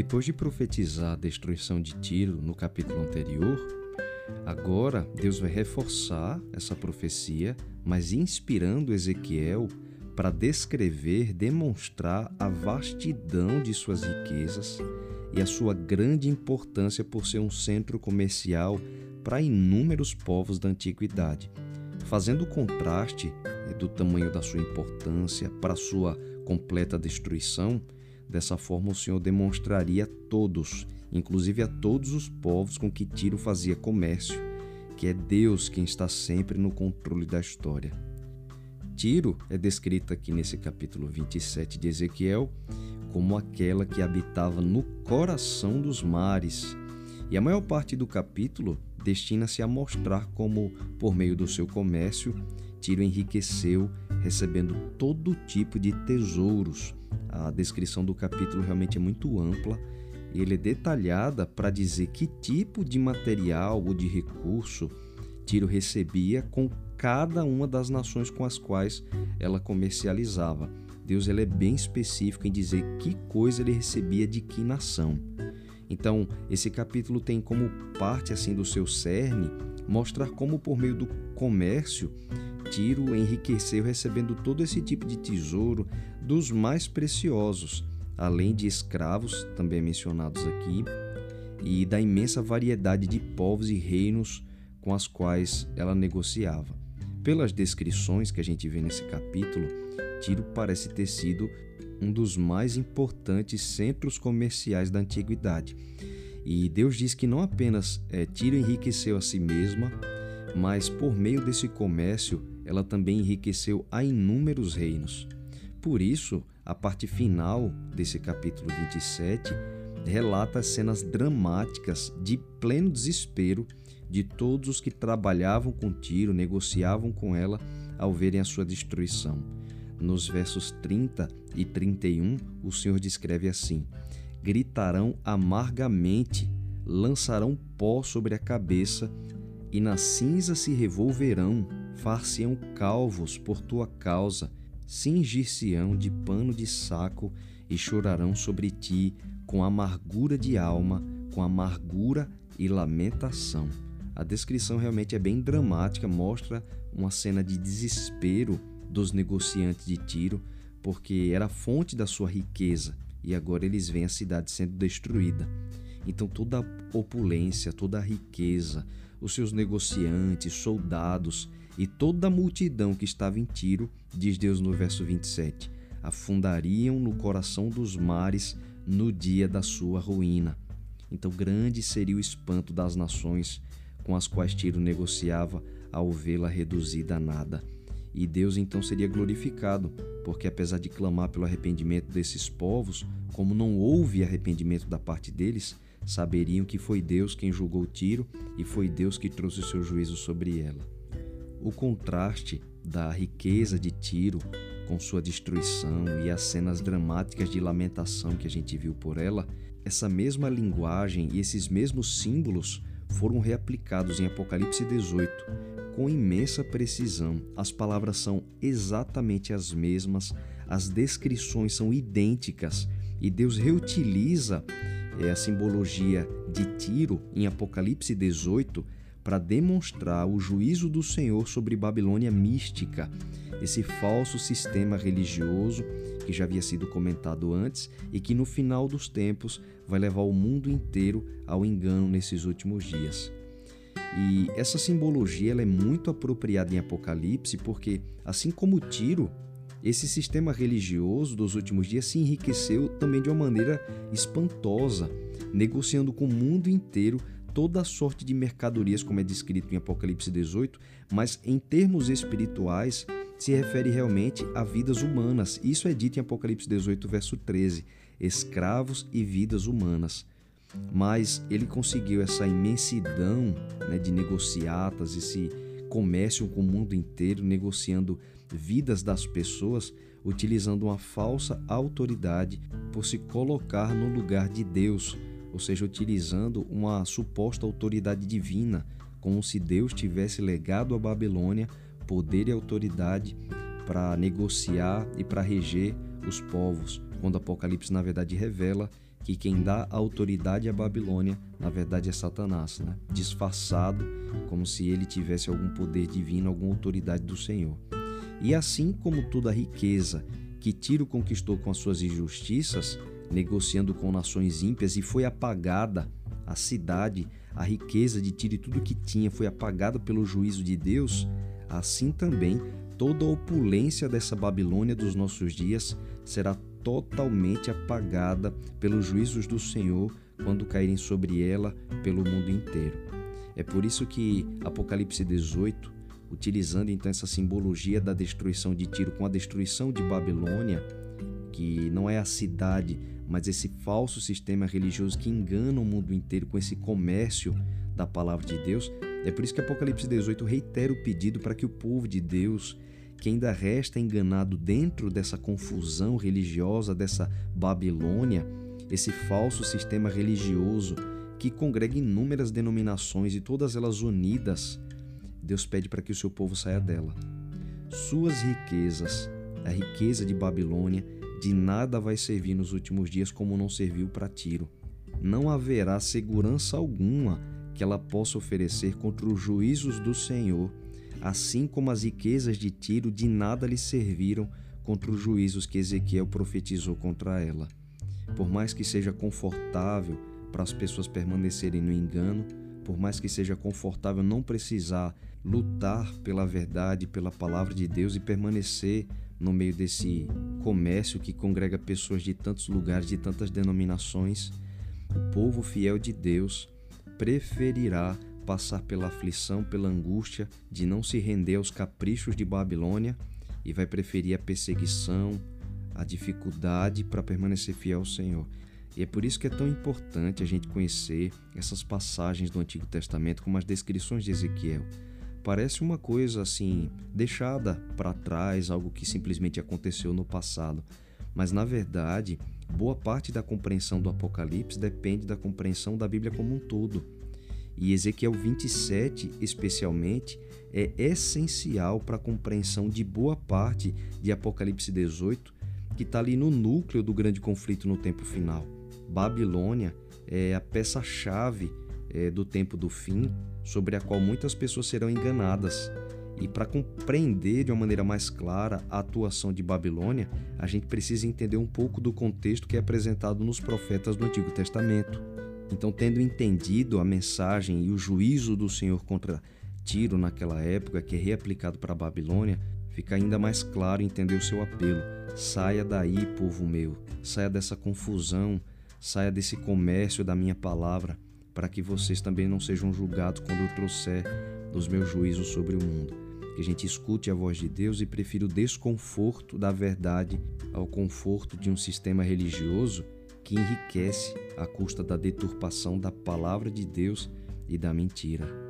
Depois de profetizar a destruição de Tiro no capítulo anterior, agora Deus vai reforçar essa profecia, mas inspirando Ezequiel para descrever, demonstrar a vastidão de suas riquezas e a sua grande importância por ser um centro comercial para inúmeros povos da antiguidade, fazendo o contraste do tamanho da sua importância para sua completa destruição. Dessa forma, o Senhor demonstraria a todos, inclusive a todos os povos com que Tiro fazia comércio, que é Deus quem está sempre no controle da história. Tiro é descrita aqui nesse capítulo 27 de Ezequiel como aquela que habitava no coração dos mares. E a maior parte do capítulo destina-se a mostrar como, por meio do seu comércio, Tiro enriqueceu, recebendo todo tipo de tesouros. A descrição do capítulo realmente é muito ampla e ele é detalhada para dizer que tipo de material ou de recurso Tiro recebia com cada uma das nações com as quais ela comercializava. Deus ele é bem específico em dizer que coisa ele recebia de que nação. Então, esse capítulo tem como parte assim do seu cerne mostrar como por meio do comércio Tiro enriqueceu recebendo todo esse tipo de tesouro dos mais preciosos, além de escravos, também mencionados aqui, e da imensa variedade de povos e reinos com as quais ela negociava. Pelas descrições que a gente vê nesse capítulo, Tiro parece ter sido um dos mais importantes centros comerciais da antiguidade. E Deus diz que não apenas é, Tiro enriqueceu a si mesma, mas por meio desse comércio ela também enriqueceu a inúmeros reinos. Por isso, a parte final desse capítulo 27 relata as cenas dramáticas de pleno desespero de todos os que trabalhavam com Tiro, negociavam com ela ao verem a sua destruição. Nos versos 30 e 31, o Senhor descreve assim: Gritarão amargamente, lançarão pó sobre a cabeça, e na cinza se revolverão, far-se-ão calvos por tua causa, cingir-se-ão de pano de saco e chorarão sobre ti com amargura de alma, com amargura e lamentação. A descrição realmente é bem dramática, mostra uma cena de desespero dos negociantes de Tiro, porque era a fonte da sua riqueza e agora eles veem a cidade sendo destruída. Então toda a opulência, toda a riqueza, os seus negociantes, soldados e toda a multidão que estava em Tiro, diz Deus no verso 27, afundariam no coração dos mares no dia da sua ruína. Então grande seria o espanto das nações com as quais Tiro negociava ao vê-la reduzida a nada. E Deus então seria glorificado, porque apesar de clamar pelo arrependimento desses povos, como não houve arrependimento da parte deles, saberiam que foi Deus quem julgou Tiro e foi Deus que trouxe o seu juízo sobre ela. O contraste da riqueza de Tiro com sua destruição e as cenas dramáticas de lamentação que a gente viu por ela, essa mesma linguagem e esses mesmos símbolos foram reaplicados em Apocalipse 18 com imensa precisão. As palavras são exatamente as mesmas, as descrições são idênticas e Deus reutiliza é, a simbologia de Tiro em Apocalipse 18 para demonstrar o juízo do Senhor sobre Babilônia mística, esse falso sistema religioso que já havia sido comentado antes e que no final dos tempos vai levar o mundo inteiro ao engano nesses últimos dias. E essa simbologia ela é muito apropriada em Apocalipse porque, assim como Tiro, esse sistema religioso dos últimos dias se enriqueceu também de uma maneira espantosa, negociando com o mundo inteiro toda sorte de mercadorias, como é descrito em Apocalipse 18, mas em termos espirituais se refere realmente a vidas humanas. Isso é dito em Apocalipse 18, verso 13: escravos e vidas humanas. Mas ele conseguiu essa imensidão né, de negociatas, esse comércio com o mundo inteiro, negociando vidas das pessoas, utilizando uma falsa autoridade por se colocar no lugar de Deus, ou seja, utilizando uma suposta autoridade divina, como se Deus tivesse legado à Babilônia poder e autoridade para negociar e para reger os povos, quando Apocalipse na verdade revela que quem dá autoridade à Babilônia, na verdade é Satanás, né? disfarçado como se ele tivesse algum poder divino, alguma autoridade do Senhor. E assim como toda riqueza que Tiro conquistou com as suas injustiças, negociando com nações ímpias e foi apagada a cidade, a riqueza de Tiro e tudo que tinha foi apagada pelo juízo de Deus, assim também toda a opulência dessa Babilônia dos nossos dias será totalmente apagada pelos juízos do Senhor quando caírem sobre ela pelo mundo inteiro. É por isso que Apocalipse 18, utilizando então essa simbologia da destruição de Tiro com a destruição de Babilônia, que não é a cidade, mas esse falso sistema religioso que engana o mundo inteiro com esse comércio da palavra de Deus. É por isso que Apocalipse 18 reitera o pedido para que o povo de Deus, que ainda resta enganado dentro dessa confusão religiosa, dessa Babilônia, esse falso sistema religioso que congrega inúmeras denominações e todas elas unidas, Deus pede para que o seu povo saia dela. Suas riquezas, a riqueza de Babilônia, de nada vai servir nos últimos dias como não serviu para Tiro. Não haverá segurança alguma que ela possa oferecer contra os juízos do Senhor, assim como as riquezas de Tiro de nada lhe serviram contra os juízos que Ezequiel profetizou contra ela. Por mais que seja confortável para as pessoas permanecerem no engano, por mais que seja confortável não precisar lutar pela verdade, pela palavra de Deus e permanecer no meio desse comércio que congrega pessoas de tantos lugares, de tantas denominações, o povo fiel de Deus preferirá passar pela aflição, pela angústia de não se render aos caprichos de Babilônia e vai preferir a perseguição, a dificuldade para permanecer fiel ao Senhor. E é por isso que é tão importante a gente conhecer essas passagens do Antigo Testamento, como as descrições de Ezequiel Parece uma coisa assim, deixada para trás, algo que simplesmente aconteceu no passado. Mas na verdade, boa parte da compreensão do Apocalipse depende da compreensão da Bíblia como um todo. E Ezequiel 27, especialmente, é essencial para a compreensão de boa parte de Apocalipse 18, que está ali no núcleo do grande conflito no tempo final. Babilônia é a peça-chave é, do tempo do fim, sobre a qual muitas pessoas serão enganadas. E para compreender de uma maneira mais clara a atuação de Babilônia, a gente precisa entender um pouco do contexto que é apresentado nos profetas do Antigo Testamento. Então, tendo entendido a mensagem e o juízo do Senhor contra Tiro naquela época, que é reaplicado para a Babilônia, fica ainda mais claro entender o seu apelo. Saia daí, povo meu, saia dessa confusão, saia desse comércio da minha palavra para que vocês também não sejam julgados quando eu trouxer os meus juízos sobre o mundo. Que a gente escute a voz de Deus e prefira o desconforto da verdade ao conforto de um sistema religioso que enriquece à custa da deturpação da palavra de Deus e da mentira.